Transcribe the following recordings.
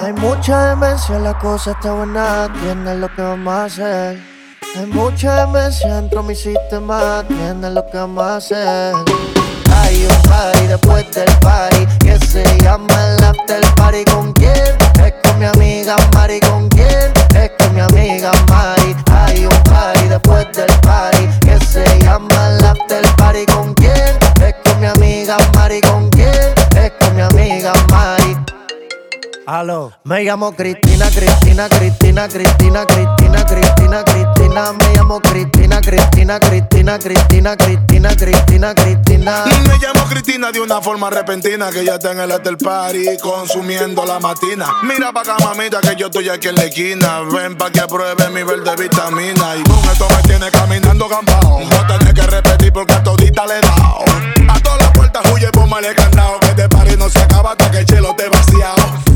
Hay mucha demencia, la cosa está buena, tienes lo que vamos a hacer. Hay mucha demencia dentro de mi sistema, tienes lo que vamos a hacer. Hay un party después del party que se llama el after party. ¿Con quién? Es con mi amiga Mari. ¿Con quién? Es con mi amiga Mari. Hay un party después del party que se llama el after party. ¿Con quién? Es con mi amiga Mari. ¿Con quién? Es con mi amiga Mari. Aló. Me llamo Cristina, Cristina, Cristina, Cristina, Cristina, Cristina, Cristina. Me llamo Cristina, Cristina, Cristina, Cristina, Cristina, Cristina, Cristina. Me llamo Cristina de una forma repentina que ya está en el hotel party consumiendo la matina. Mira pa' acá, mamita, que yo estoy aquí en la esquina. Ven pa' que pruebe mi verde vitamina. Y con esto me tiene caminando gambao. A tener que repetir porque a todita le he dado. A todas las puertas huye, por mal candado. Que este party no se acaba hasta que el chelo te vaciado.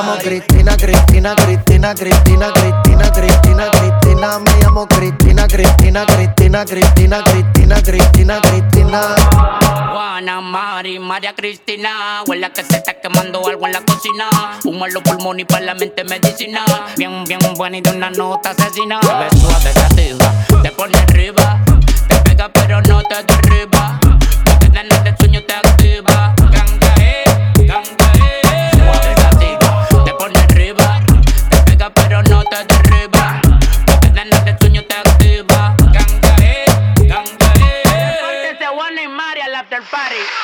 llamo Cristina, Cristina, Cristina, Cristina, Cristina, Cristina, Cristina. Me llamo Cristina, Cristina, Cristina, Cristina, Cristina, Cristina, Cristina. Juana, Mari, María Cristina. Huele que se está quemando algo en la cocina. Humo en los pulmones y para la mente medicina. Bien, bien buena y de una nota asesina. Te ves suave, gatica, te pone arriba. Te pega pero no te derriba. Porque ganas de sueño te activa.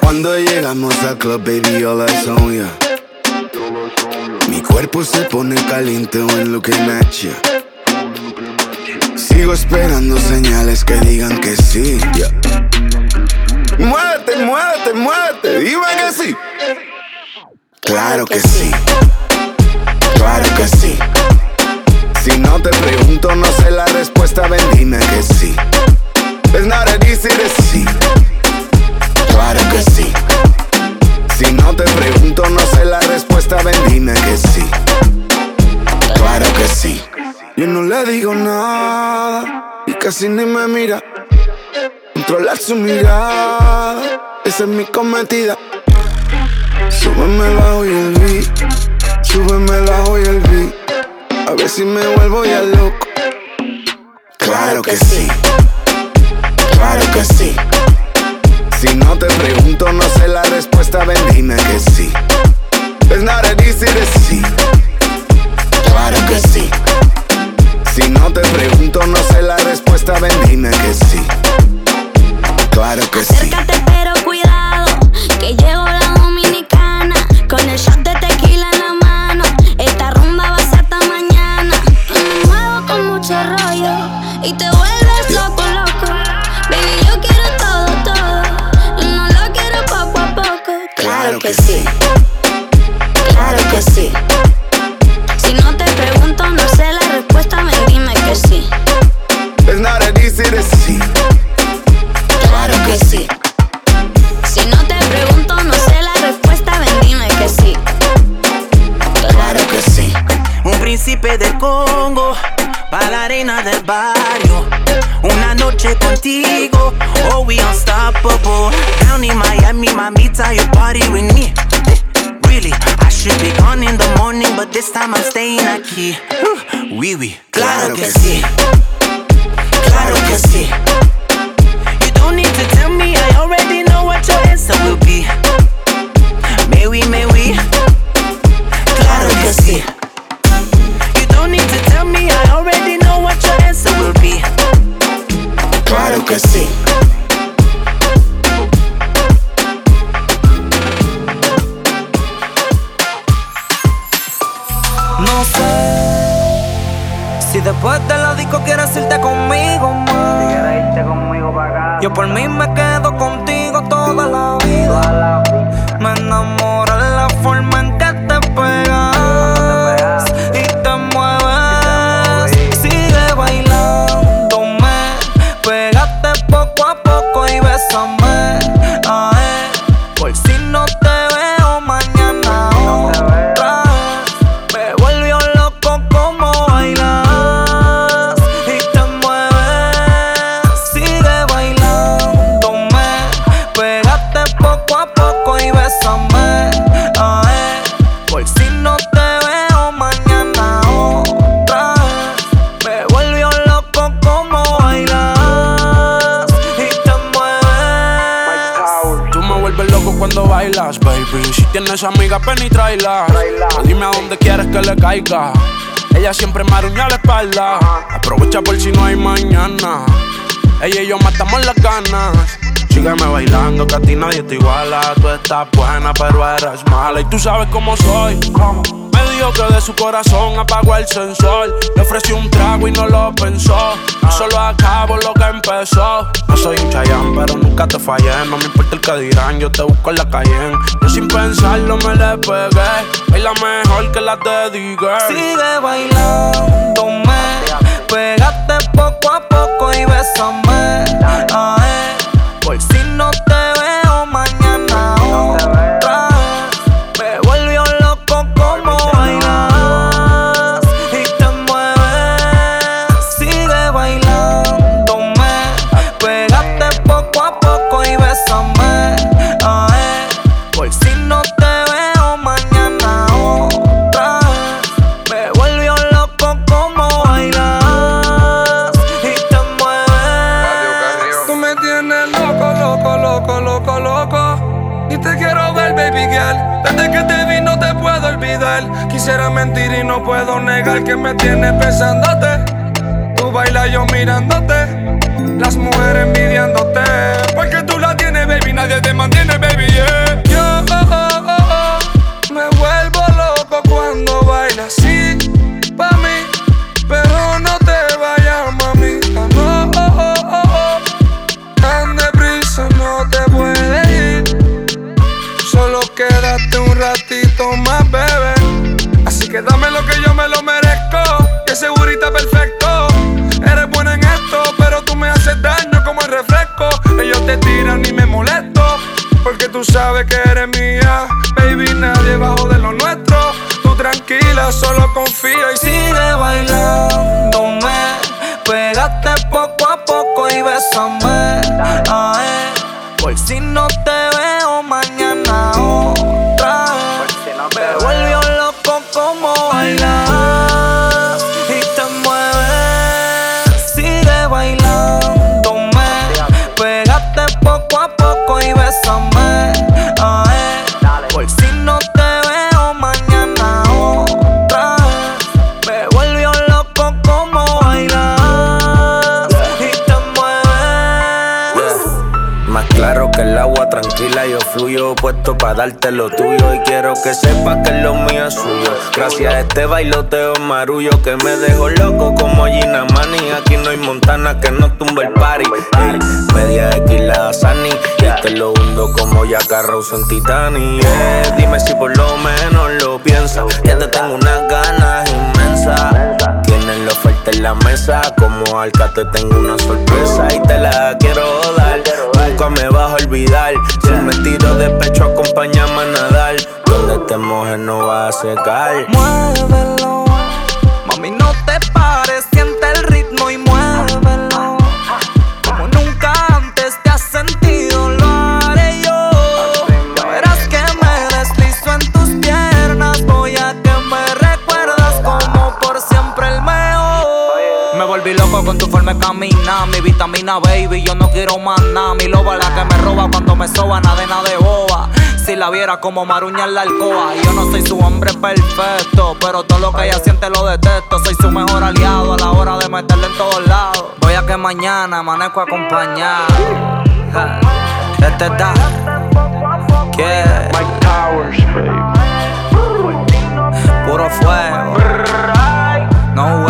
Cuando llegamos al club, baby, all eyes on ya. Mi cuerpo se pone caliente when looking at ya. Sigo esperando señales que digan que sí. yeah. Muévete, muévete, muévete, dime que sí. Claro que sí. Claro que sí. Si no te pregunto, no sé la respuesta, ven, dime que sí. Es nada easy decir. Claro que sí. Si no te pregunto, no sé la respuesta, ven, que sí. Claro que sí. Yo no le digo nada y casi ni me mira. Controlar su mirada, esa es mi cometida. Súbeme bajo y el beat, súbeme bajo y el beat. A ver si me vuelvo ya loco. Claro que sí. Claro que sí. Si no te pregunto, no sé la respuesta, ven, dime que sí. Ven y tráela. Dime a dónde quieres que le caiga. Ella siempre me arruña la espalda. Aprovecha por si no hay mañana. Ella y yo matamos las ganas. Sígueme bailando, que a ti nadie te iguala. Tú estás buena, pero eres mala. Y tú sabes cómo soy. Dijo que de su corazón apagó el sensor. Le ofrecí un trago y no lo pensó. Solo acabo lo que empezó. No soy un chayán, pero nunca te fallé. No me importa el que dirán, yo te busco en la calle. Yo sin pensarlo me le pegué. Baila mejor que la de Digger. Sigue bailándome, pégate poco a poco y bésame. Ay, por si no baby girl. Desde que te vi no te puedo olvidar. Quisiera mentir y no puedo negar que me tienes pensándote. Tú bailas yo mirándote. Las mujeres envidiándote. Porque tú la tienes, baby. Nadie te mantiene, baby. Yeah. Sabes que eres mía. Baby, nadie bajo de lo nuestro. Tú tranquila, solo confía puesto para darte lo tuyo. Y quiero que sepas que lo mío es suyo. Gracias a este bailoteo marullo que me dejó loco como Gina Mani. Aquí no hay montana que no tumbe el party. Media X la Sani. Y te lo hundo como Jack Rose en Titanic. Dime si por lo menos lo piensas. Ya te tengo unas ganas inmensas. Tienes la oferta en la mesa. Como Alca te tengo una sorpresa y te la quiero dar. Nunca me vas a olvidar. Si me tiro de pecho, acompáñame a nadar. Donde te mojes no vas a secar. Muévelo, mami, no te pares, loco con tu forma de caminar, mi vitamina baby, yo no quiero más nada. Mi loba la que me roba cuando me soba, nada de nada de boba. Si la viera como maruña en la alcoba, yo no soy su hombre perfecto, pero todo lo que ella siente lo detesto. Soy su mejor aliado a la hora de meterle en todos lados. Voy a que mañana amanezco acompañado. Este está. Yeah. Puro fuego. No jugamos.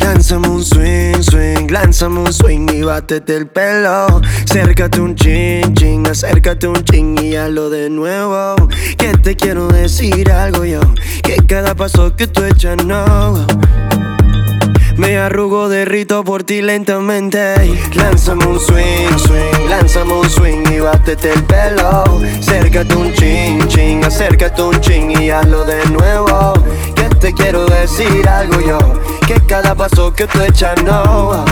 Lánzame un swing, swing, lánzame un swing y bátete el pelo. Acércate un ching, ching, acércate un ching y hazlo de nuevo. Que te quiero decir algo yo, que cada paso que tú echas no. Me arrugo, derrito por ti lentamente. Lánzame un swing, swing, lánzame un swing y bátete el pelo. Acércate un ching, ching, acércate un ching y hazlo de nuevo. Te quiero decir algo yo, que cada paso que tú echas no.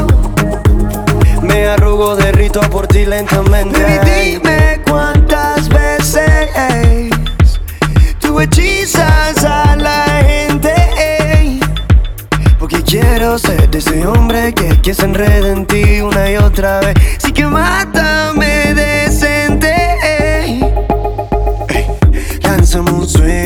Me arrugo, derrito por ti lentamente. Baby, dime cuántas veces tú hechizas a la gente. Porque quiero ser de ese hombre que, que se en ti una y otra vez. Sí que mátame decente. Lánzame un swing,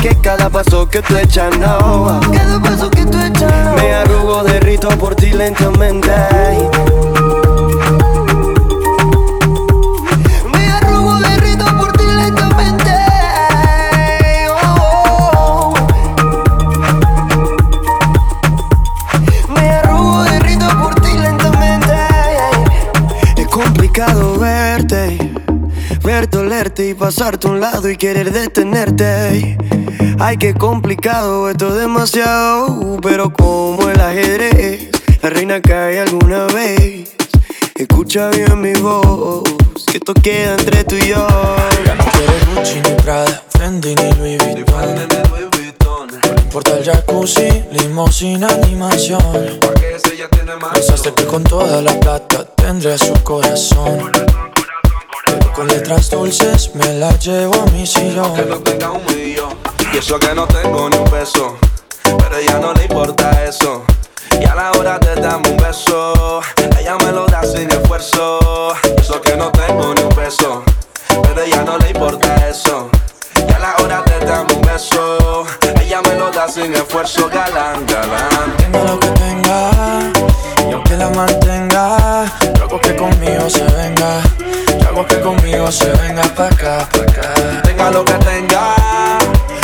que cada paso que tú echas no. Cada paso que tú echas. Me arrugo, derrito por ti lentamente. Y pasarte a un lado y querer detenerte. Ay, qué complicado, esto es demasiado. Pero como el ajedrez, la reina cae alguna vez. Escucha bien mi voz, que esto queda entre tú y yo. Ya no quiere Gucci ni Prada, Fendi ni Louis Vuitton. No importa el jacuzzi, limosina, animación. Pensaste que con toda la plata tendría su corazón. Con letras dulces me la llevo a mi sillón. Que no tenga un millón Y eso que no tengo ni un peso. Pero ella no le importa eso Y a la hora de darme un beso. Ella me lo da sin esfuerzo eso que no tengo ni un peso. Pero ella no le importa eso Y a la hora de darme un beso. Ella me lo da sin esfuerzo Galán, galán. Tenga lo que tenga, y aunque la mantenga, hago que conmigo se venga. Hago que conmigo se venga pa' acá, pa' acá. Tenga lo que tenga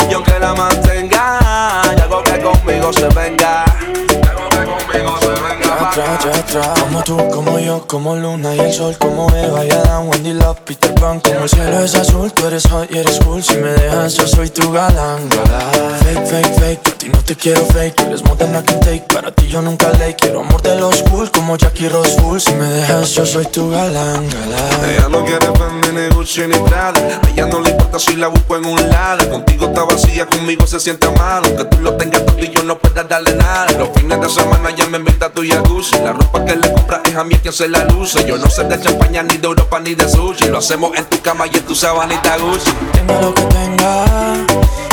Y aunque la mantenga Y algo que conmigo se venga Y algo que conmigo se venga Atrás, ya atrás. Como tú, como yo, como Luna y el sol, como Eva y Adán, Wendy Love, Peter Pan. Como el cielo es azul, tú eres hot y eres cool. Si me dejas, yo soy tu galán, galán. Fake, fake, fake, a ti no te quiero fake. Eres more than I can take, para ti yo nunca late. Quiero amor de los cool, como Jackie Rose Full. Si me dejas, yo soy tu galán, galán. Ella no quiere Fendi ni Gucci ni Prada A ella no le importa si la busco en un lado Contigo está vacía, conmigo se siente mal Aunque tú lo tengas todo y yo no pueda darle nada Los fines de semana ya me invita a tu La ropa que le compras es a mí quien se la luce. Yo no sé de champaña, ni de Europa, ni de sushi. Lo hacemos en tu cama y en tu sabanita Gucci. Tenga lo que tenga,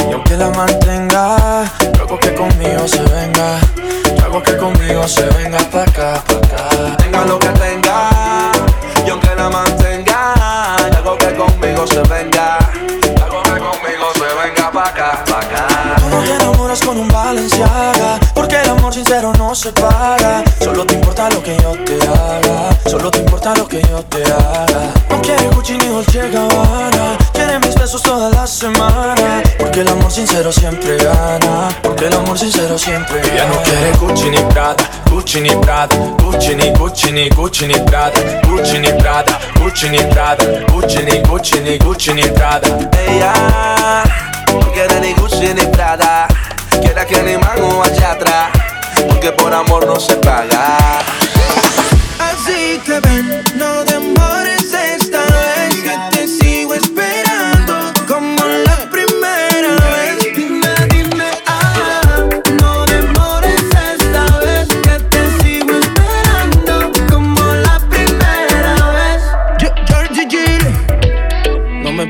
y aunque la mantenga, yo hago que conmigo se venga. Yo hago que conmigo se venga pa' acá, pa' acá. Tenga lo que tenga Y aunque la mantenga Y algo que conmigo se venga. Y algo que conmigo se venga pa' acá, pa' acá. Tú no te enamoras con un Balenciaga amor sincero no se paga Solo te importa lo que yo te haga Solo te importa lo que yo te haga No quiere Gucci ni Dolce Gabbana Quiere mis besos toda la semana Porque el amor sincero siempre gana Porque el amor sincero siempre gana Ella no quiere Gucci ni Prada Gucci ni Prada Gucci ni Gucci ni Gucci ni Prada Gucci ni Prada Gucci ni Prada Gucci ni Gucci ni Gucci ni Prada Ella no quiere ni Gucci ni Prada Quiere que ni mango allá atrás Porque por amor no se paga. Así que ven, no demores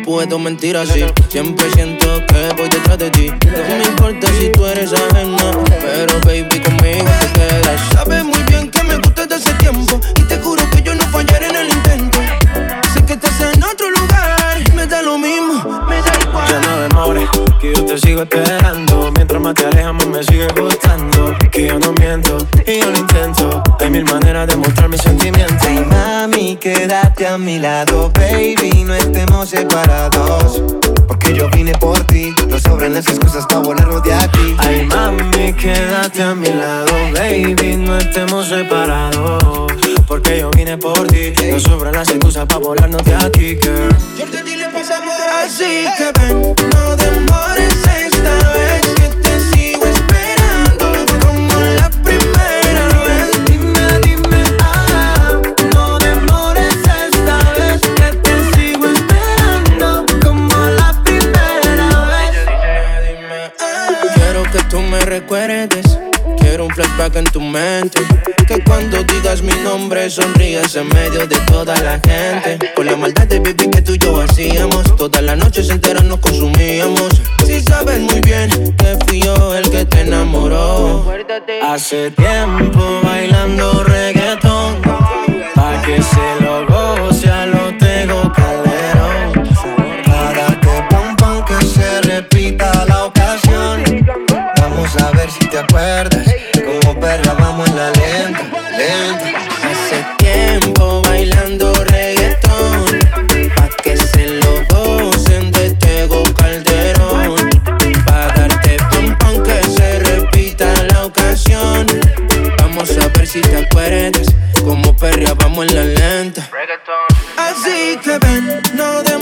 siento mentiras, sí. Siempre siento que voy detrás de ti. No me importa si tú eres ajena, pero baby, conmigo te quedas. Sabes muy bien que me gusta desde hace tiempo. Y te juro que yo no fallaré en el intento. Sé que estás en otro lugar, me da lo mismo, me da igual. Ya no demores, que yo te sigo esperando. Más te alejas, más me sigue gustando. Que yo no miento y yo lo intento. Hay mil maneras de mostrar mis sentimientos. Ay, mami, quédate a mi lado, baby. No estemos separados. Porque yo vine por ti. No sobran las excusas para volarnos de aquí. Ay, mami, quédate a mi lado, baby. No estemos separados. Porque yo vine por ti. No sobran las excusas para volarnos de aquí, girl. Yo te di le pasamos así que ven, no demores Que cuando digas mi nombre sonríes en medio de toda la gente. Con la maldad de baby que tú y yo hacíamos. Todas las noches enteras nos consumíamos. Si sabes muy bien que fui yo el que te enamoró. Hace tiempo bailando reggaetón. Pa' que se lo goce a lo tengo calderón. Para que pum pum que se repita la ocasión. Vamos a ver si te acuerdas. Perra vamos en la lenta, lenta. Hace tiempo bailando reggaetón. Pa' que se lo gocen de Tego Calderón. Pa' darte pum pum que se repita la ocasión. Vamos a ver si te acuerdas. Como perrea vamos en la lenta. Así que ven, no demores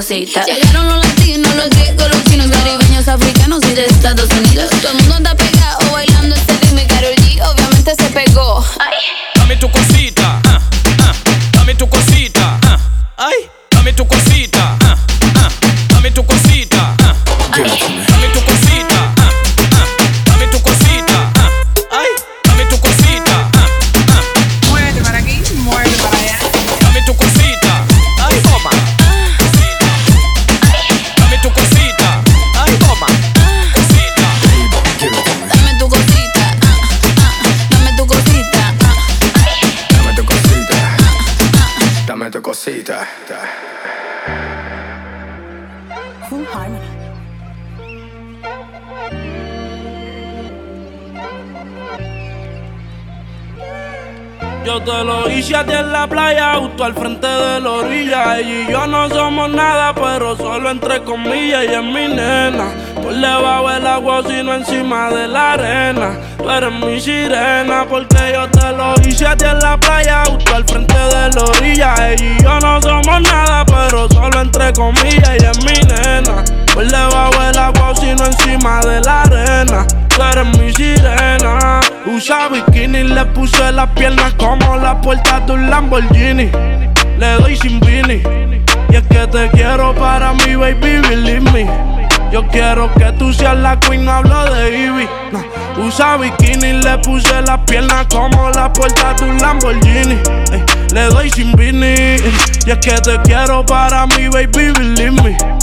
dicen al frente de la orilla. Ella y yo no somos nada, pero solo entre comillas. Ella es mi nena, por debajo del agua, sino encima de la arena. Tú eres mi sirena, porque yo te lo hice a ti en la playa, justo al frente de la orilla. Ella y yo comillas. Ella es mi nena, por debajo del agua, sino encima de la arena. Tú eres mi sirena. Usa bikini, le puse las piernas como la puerta de un Lamborghini. Le doy sin vini. Y es que te quiero para mi baby, believe me. Yo quiero que tú seas la queen, hablo de Ivy. Usa bikini, le puse las piernas como la puerta de un Lamborghini. Ey, le doy sin vini. Y es que te quiero para mi baby, believe me.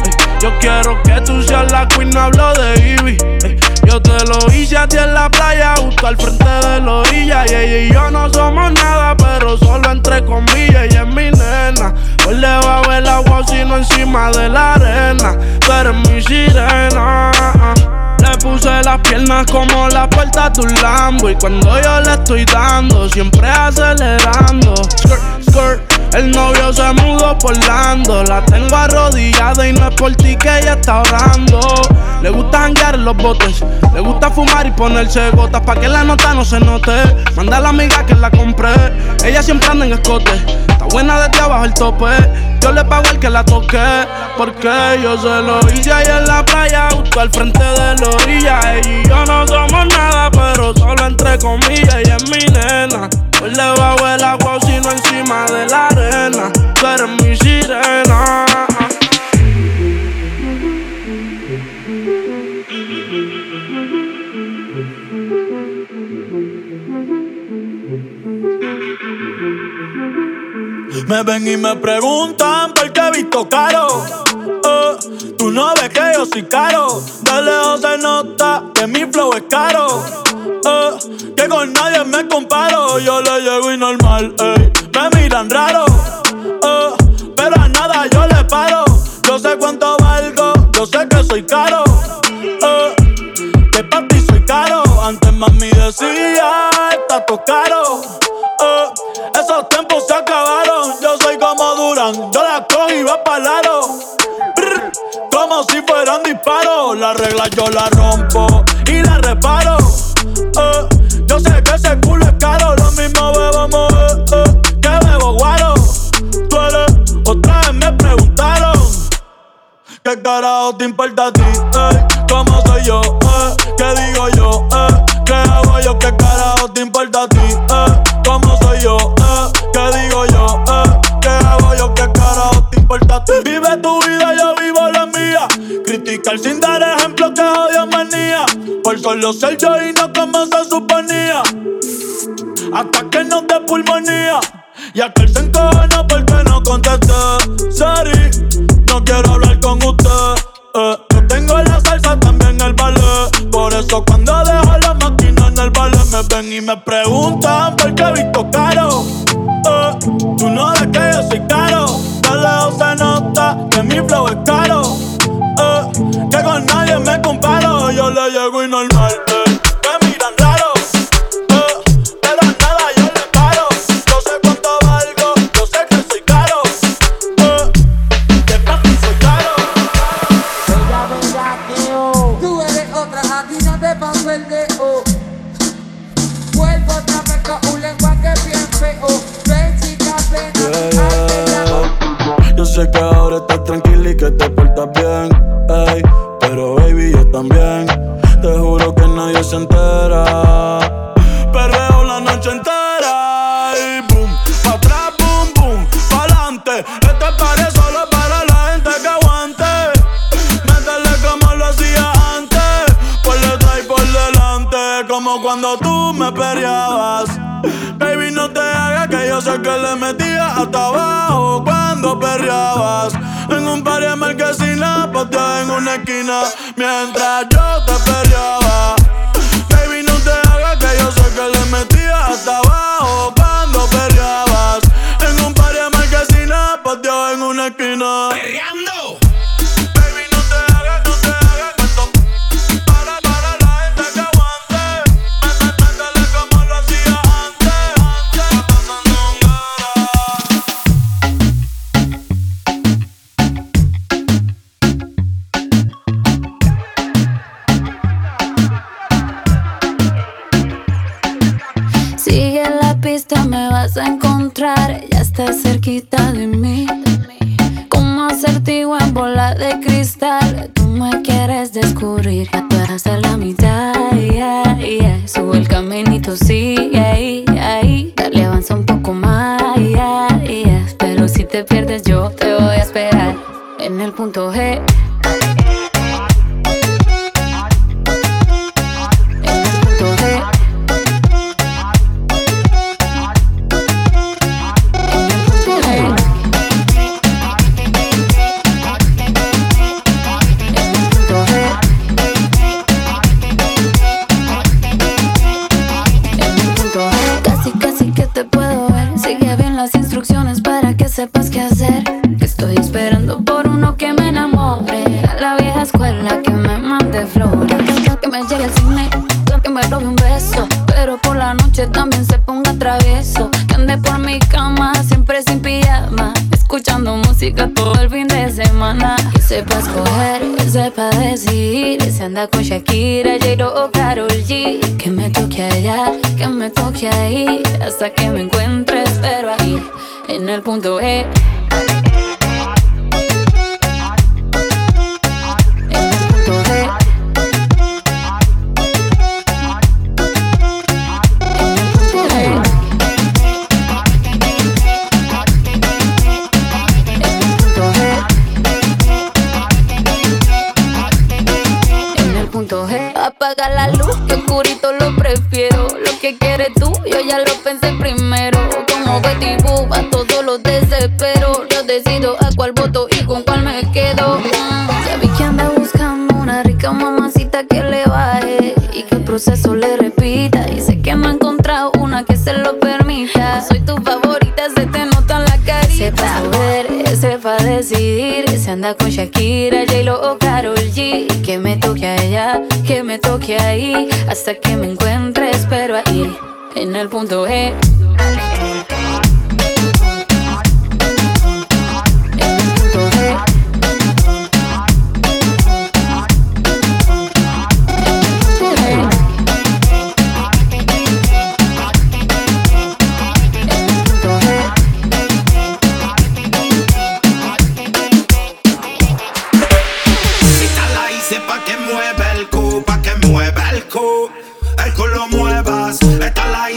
Yo quiero que tú seas la queen, hablo de Ivy. Ey, yo te lo hice a ti en la playa, justo al frente de la orilla. Y ella y yo no somos nada, pero solo entre comillas. Ella es mi nena. Por debajo del agua, sino encima de la arena. Tú eres mi sirena. Le puse las piernas como la puerta de un Lambo. Y cuando yo le estoy dando, siempre acelerando. Skirt, skirt. El novio se mudó por Lando. La tengo arrodillada y no es por ti que ella está orando. Le gusta janguear los botes. Le gusta fumar y ponerse gotas pa' que la nota no se note. Manda a la amiga que la compré. Ella siempre anda en escote. Está buena desde abajo el tope. Yo le pago al que la toque. Porque yo se lo hice ahí en la playa, justo al frente de la orilla. Y yo no somos nada, pero solo entre comillas. Ella es mi nena. Por debajo del agua, sino encima de la arena. Tú eres mi sirena. Me ven y me preguntan por qué he visto caro. Eh, tú no ves que yo soy caro. De lejos se nota que mi flow es caro. Eh, que con nadie me comparo. Yo le llego y normal, ey. Yo sé que ahora estás tranquila y que te portas bien. Pero baby, yo también. Te juro que nadie se entera.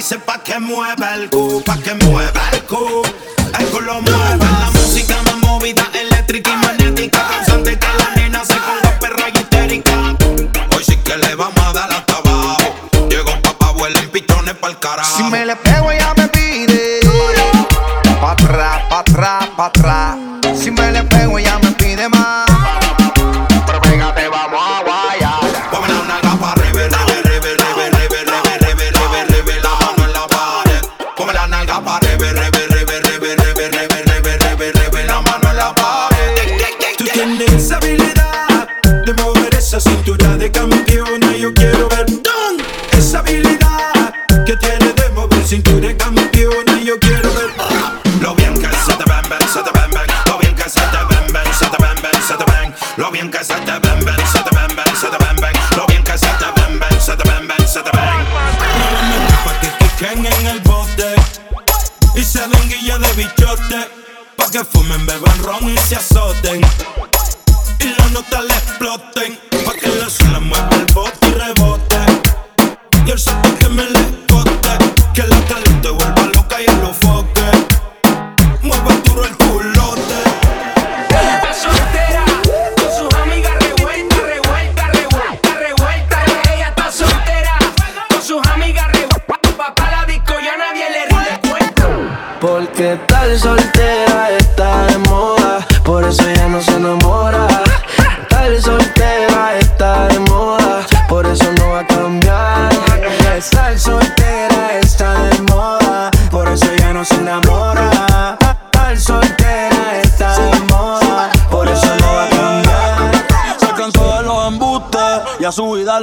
dice pa' que mueva el cu, pa' que mueva el cu. El culo mueve la música más movida, eléctrica y magnética. Cansante que la nena se ponga perra y histérica. Hoy sí que le vamos a dar hasta abajo. Llegó papá, vuela en pichones pa'l carajo. Si me le pego, ella me pide. Pa' atrás, pa' atrás, pa' atrás.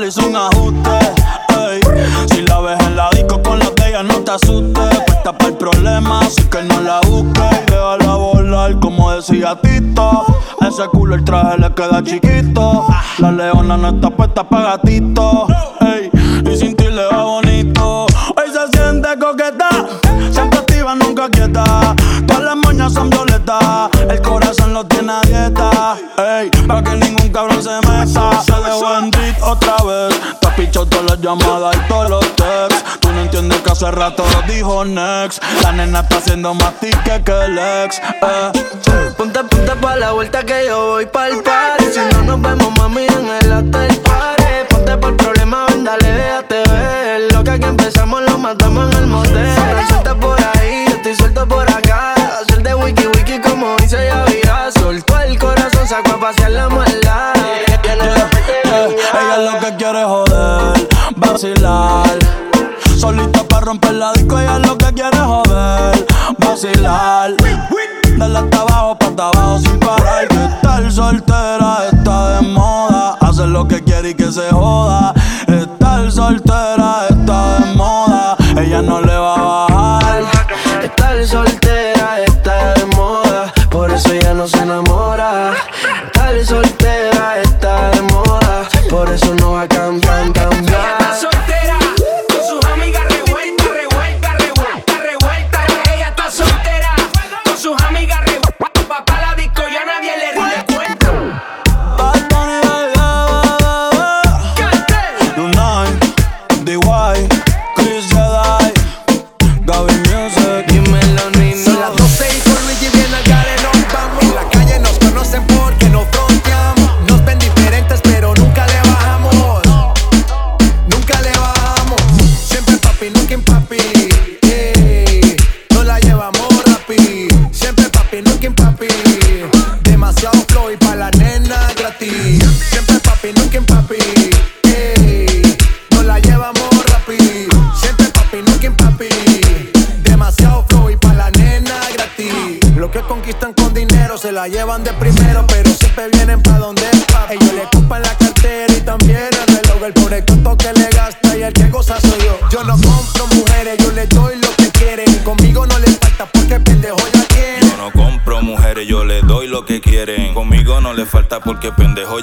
hizo un ajuste. Ey. Si la ves en la disco con la de no te asustes. Puesta para el problema, así que no la busques. Déjala volar, como decía Tito. Ese culo el traje le queda chiquito. La leona no está puesta para gatito. nena está haciendo más tica que el ex. Eh. Punta, punta pa' la vuelta que yo voy pa'l party. Si no nos vemos, mami, en el hotel party. Ponte el problema, ven, dale, déjate ver. Lo que aquí empezamos lo matamos en el motel. Suelta por ahí, yo estoy suelto por acá. Hacer de wiki wiki como dice ya virá. Soltó el corazón, sacó a pasear la maldad. Ella es lo que quiere joder, vacilar. Solita pa' romper la disco celar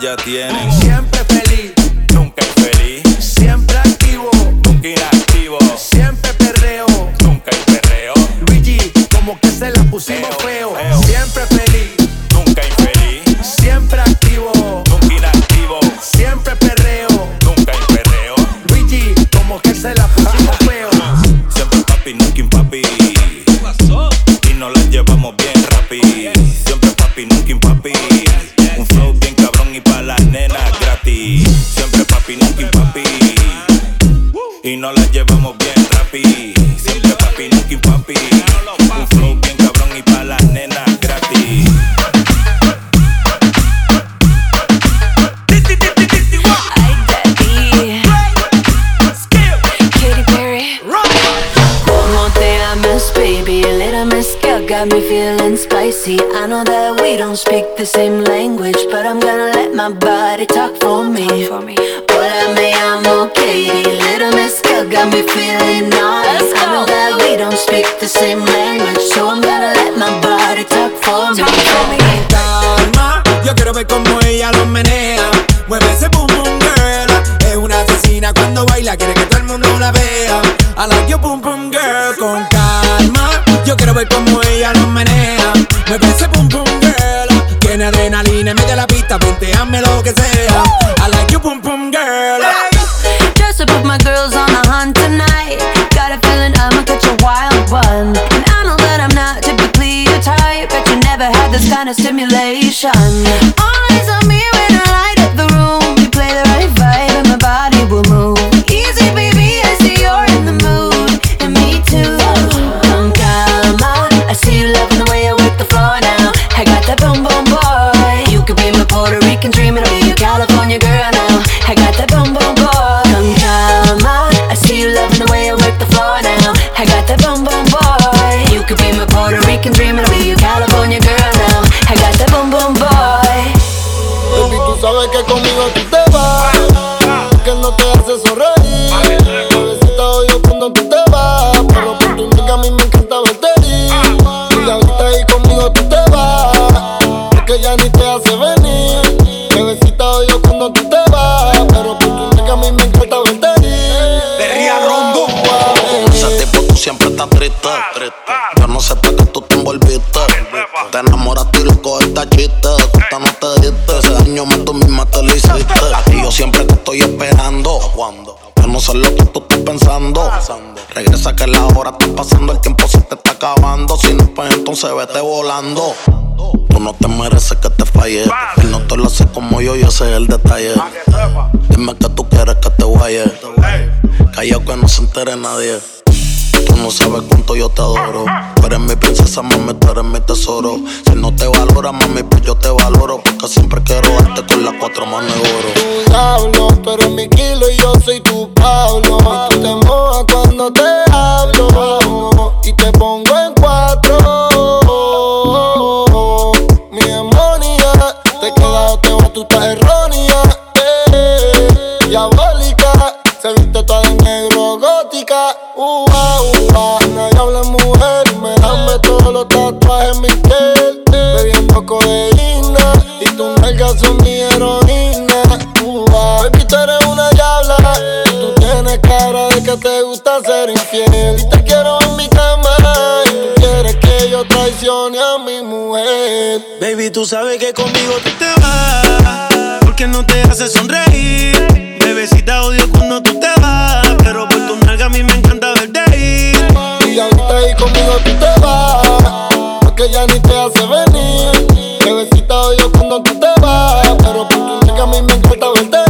ya tienen. Don't speak the same language, but I'm gonna let my body talk for me. Hola, me llamo Katie. Little miss girl got me feeling naughty. I know that we don't speak the same language, so I'm gonna let my body talk for me. Calma, yo quiero ver cómo ella lo menea. Mueve ese boom boom girl. Es una asesina cuando baila, quiere que todo el mundo la vea. I like your boom boom girl. Con calma, yo quiero ver cómo envolviste. Te enamoraste y loco esta chiste. Esta no te diste. Ese daño me tú misma te lo hiciste. Y yo siempre te estoy esperando. Yo no sé lo que tú estás pensando. Regresa que la hora está pasando. El tiempo se te está acabando. Si no, pues entonces vete volando. Tú no te mereces que te falle. Él no te lo hace como yo y ese es el detalle. Dime que tú quieres que te guaye. Callao que no se entere nadie. Tú no sabes cuánto yo te adoro. Tú eres mi princesa, mami, tú eres mi tesoro. Si no te valora, mami, pues yo te valoro. Porque siempre quiero darte con las cuatro manos de oro. Tu diablo, tú eres mi kilo y yo soy tu Pablo. Y tú te mojas cuando te hablo. Y te pongo en cuatro. Mi Y te quiero en mi cama. Y tú quieres que yo traicione a mi mujer. Baby, tú sabes que conmigo tú te vas. Porque no te hace sonreír. Bebecita, odio cuando tú te vas. Pero por tu nalga a mí me encanta verte ir. Y ahorita ahí conmigo tú te vas. Porque ya ni te hace venir. Bebecita, odio cuando tú te vas. Pero por tu nigga a mí me encanta verte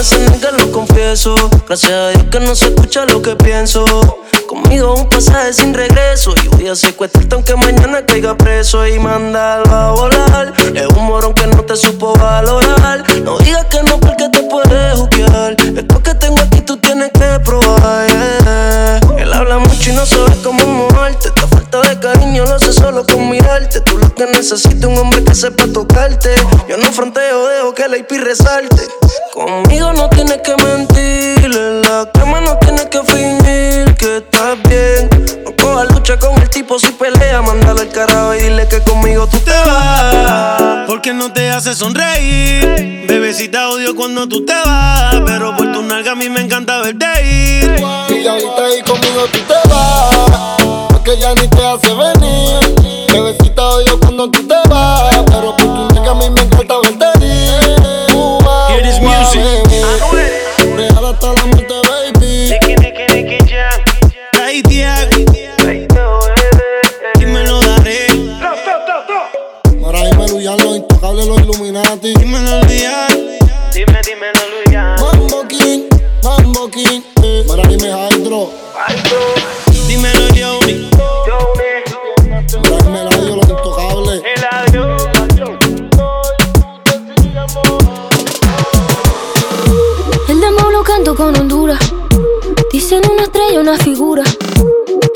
ese nigga lo confieso. Gracias a Dios que no se escucha lo que pienso. Conmigo un pasaje sin regreso. Y voy a secuestrarte aunque mañana caiga preso y mandarlo a volar. Es un morón que no te supo valorar. No digas que no porque te puedes juzgar. Esto que tengo aquí tú tienes que probar. Él habla mucho y no sabe cómo moverte. Solo con mirarte. Tú lo que necesitas un hombre que sepa tocarte. Yo no fronteo, dejo que la IP resalte. Conmigo no tienes que mentir. En la cama no tienes que fingir que estás bien. No cojas lucha con el tipo si pelea. Mándalo al carajo y dile que conmigo tú te vas. Porque no te hace sonreír. Bebecita odio cuando tú te vas. Pero por tu nalga a mí me encanta verte ir. Y ahorita ahí conmigo tú te vas. Porque ya ni te hace venir.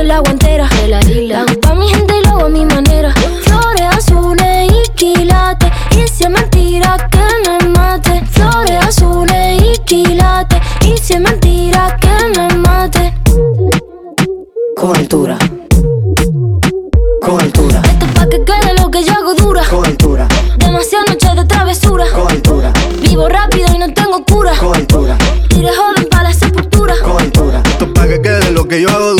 Camarones la guantera. La hago pa' mi gente y lo hago a mi manera. Flores azules y quilates. Y si es mentira que me mate. Flores azules y quilates. Y si es mentira que me mate. Con altura. Con altura. Esto es pa' que quede lo que yo hago dura. Con altura. Demasiadas noches de travesura. Con altura. Vivo rápido y no tengo cura. Con altura. De joven para la sepultura. Con altura. Esto es pa' que quede lo que yo hago dura.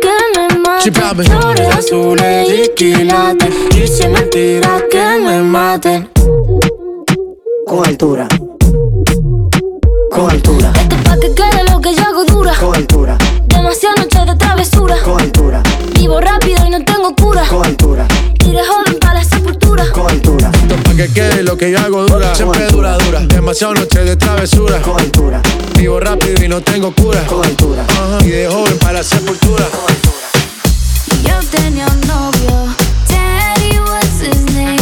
que me mate. Flores azules y quilates. Y si es mentira que me maten. Con altura. Con altura. Esto es pa' que quede lo que yo hago dura. Con altura. Demasiadas noches de travesura. Con altura. Vivo rápido y no tengo cura. Con altura. Y de joven para la sepultura. Con altura. Pa' que quede lo que yo hago dura. Siempre dura, dura. Demasiadas noches de travesura. Con altura. Vivo rápido y no tengo cura. Con altura. Y de joven para la sepultura. Yo tenía un novio, Daddy was his name.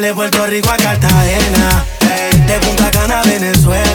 De Puerto Rico a Cartagena. Ey, de Punta Cana a Venezuela.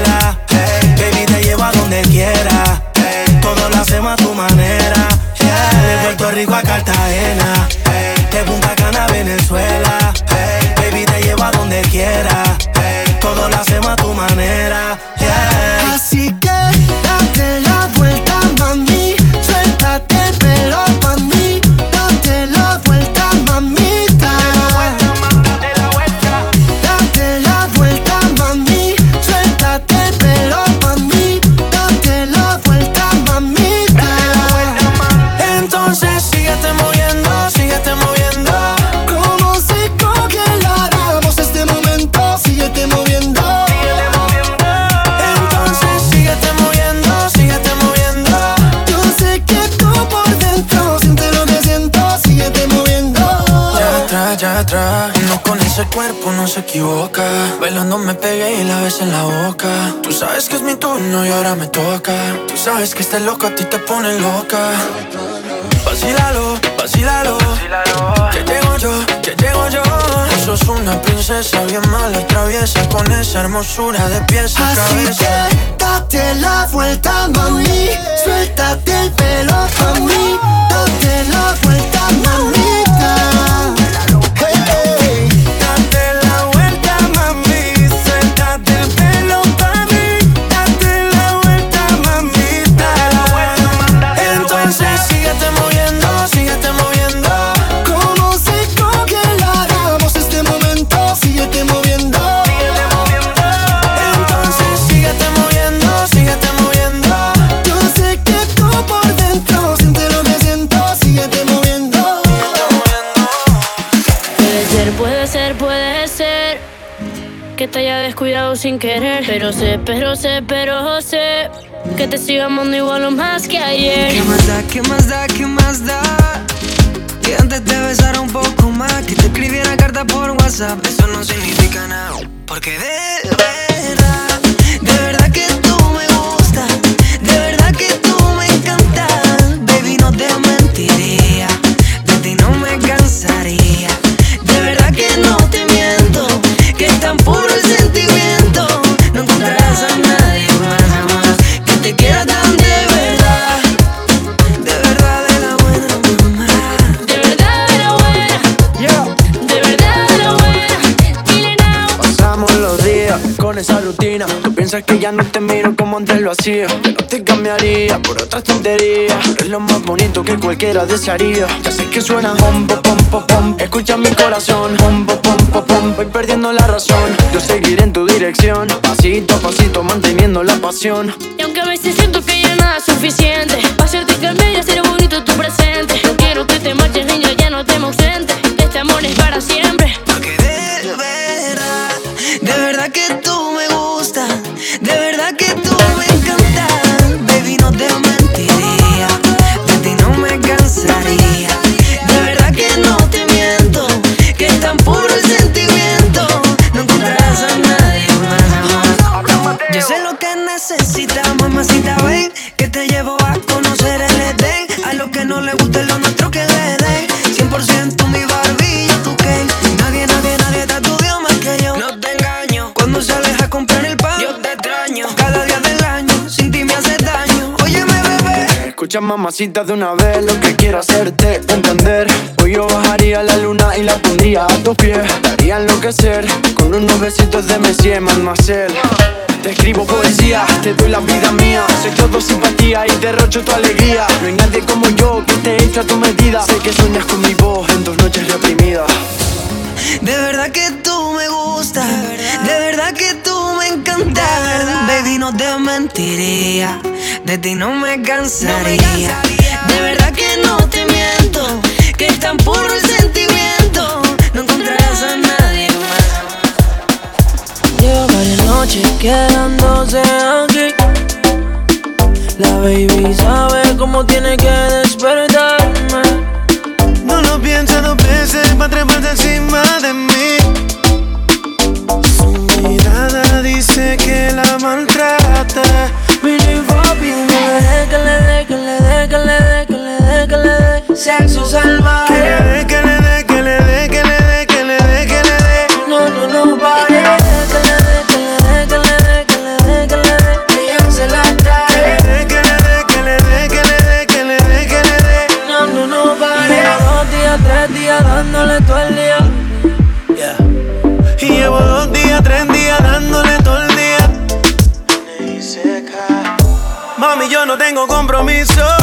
Equivoca. Bailando me pegué y la ves en la boca. Tú sabes que es mi turno y ahora me toca. Tú sabes que este loco a ti te pone loca. Vacílalo, vacílalo. Que llego yo, que llego yo. Tú sos una princesa bien mala y traviesa con esa hermosura de pies a Así cabeza. que date la vuelta, mami. Suéltate el pelo pa' mí. Date la vuelta, mamita. Sin querer. Pero sé, pero sé, pero sé que te sigo amando igual o más que ayer. ¿Qué más da, qué más da, qué más da? Que antes te besara un poco más, que te escribiera carta por WhatsApp. Eso no significa nada. Porque de verdad, piensas que ya no te miro como antes lo hacía. Que no te cambiaría por otras tonterías. Es lo más bonito que cualquiera desearía. Ya sé que suena pom, pom, pom, pom. Escucha mi corazón. Pom, pom, pom, pom. Voy perdiendo la razón. Yo seguiré en tu dirección. Pasito a pasito manteniendo la pasión. Y aunque a veces siento que ya nada es suficiente, para hacerte cambiar y hacer bonito tu presente. mamacita de una vez Lo que quiero hacerte entender. Hoy yo bajaría la luna y la pondría a tus pies. Daría enloquecer con unos besitos de Messi Manuacel te escribo poesía, te doy la vida mía. Soy todo simpatía y derrocho tu alegría. No hay nadie como yo que te echa tu medida. Sé que sueñas con mi voz en dos noches reprimidas. De verdad que tú me gustas, de verdad, que tú me encantas. Baby, no te mentiría, de ti no me cansaría. No me cansaría. De verdad que no te miento, que es tan puro el sentimiento. No encontrarás a nadie más. Llevo varias noches quedándose aquí. La baby sabe cómo tiene que despertar. Parece pa' treparse encima de mí. Su mirada dice que la maltrata. Mini papi, que le dé, que le dé, que le dé, que le dé, que le dé Sexo salvaje Que le dé, que le dé. dándole todo el día. Yeah. Y llevo dos días, tres días dándole todo el día. Mami, yo no tengo compromiso.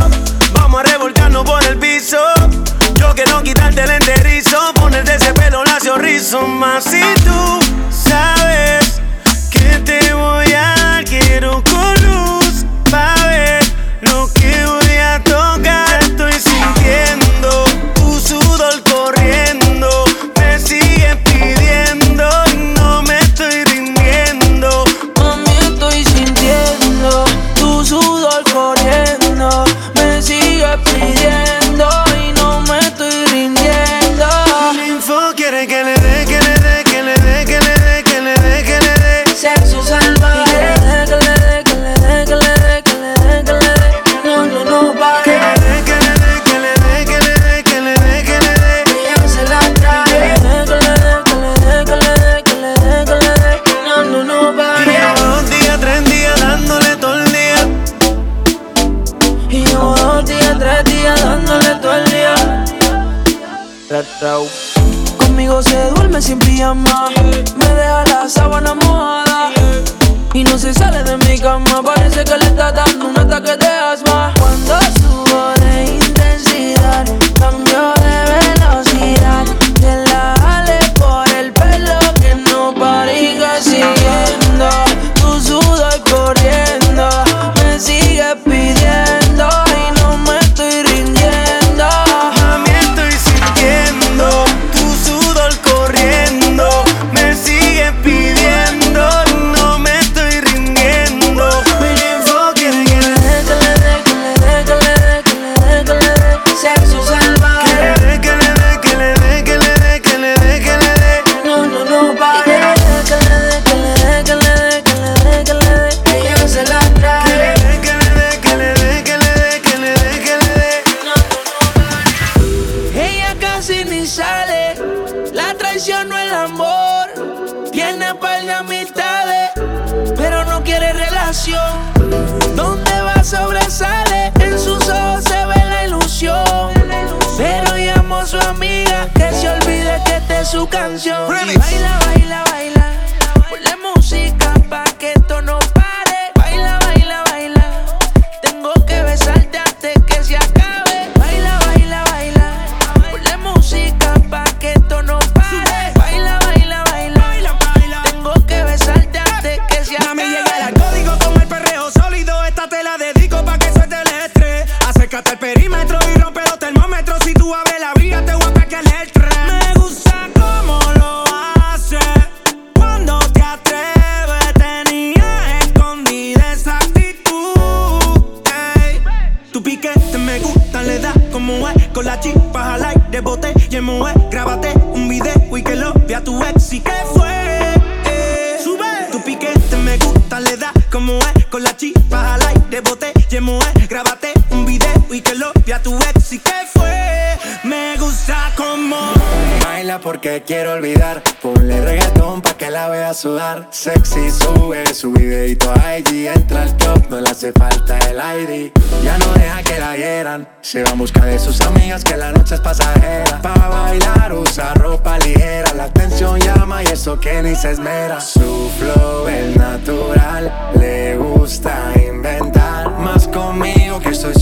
about it.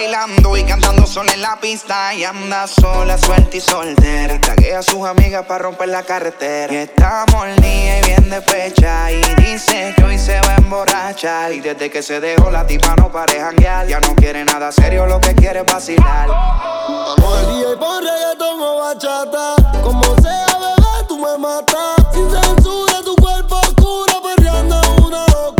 bailando y cantando sola en la pista y anda sola, suelta y soltera. Y taguea a sus amigas para romper la carretera. Y está molida y bien despecha y dice que hoy se va a emborrachar. Y desde que se dejó la tipa no pare janguear. Ya no quiere nada serio, lo que quiere es vacilar. Vamos y pon reggaetón o bachata. Como sea, bebé, tú me matas. Sin censura, tu cuerpo oscuro, perreando una loca.